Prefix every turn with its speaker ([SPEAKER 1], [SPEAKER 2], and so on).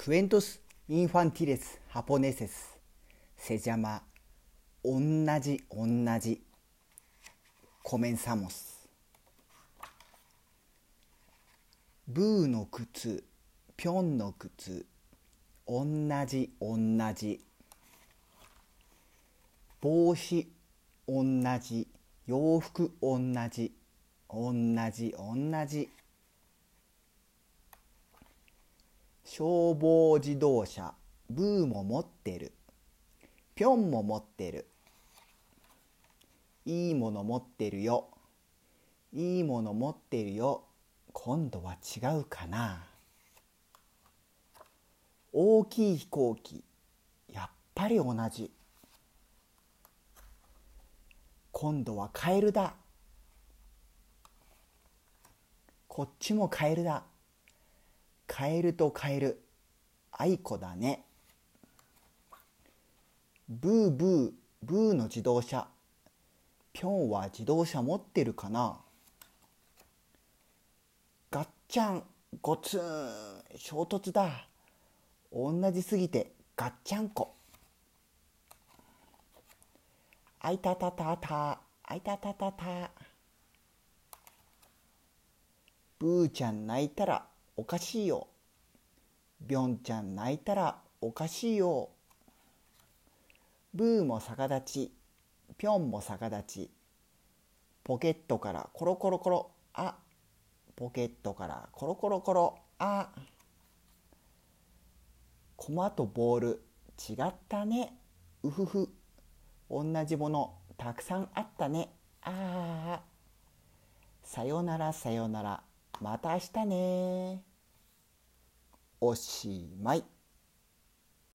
[SPEAKER 1] クエントス・インファンティレス・ハポネセスセジャマおんなじおんなじコメンサモスブーの靴ピョンの靴おんなじおんなじ帽子おんなじ洋服おんなじおんなじおんなじ消防自動車ブーも持ってる。ぴょんも持ってる。いいもの持ってるよ。いいもの持ってるよ。今度は違うかな。大きい飛行機やっぱり同じ。今度はカエルだ。こっちもカエルだ。カエルとカエルあいこだね。ブーブーブーの自動車。ピョンは自動車持ってるかな。ガッチャンゴツン。衝突だ。同じすぎてガッチャンコ。あいたたたた。あいたたたた。ブーちゃん泣いたらおかしいよ。ビョンちゃん泣いたらおかしいよ。ブーも逆立ち、ぴょんも逆立ち。ポケットからコロコロコロ、あ。ポケットからコロコロコロ、あ。コマとボール違ったね。うふふ。同じものたくさんあったね。ああ。さよならさよなら。また明日ねおしまい。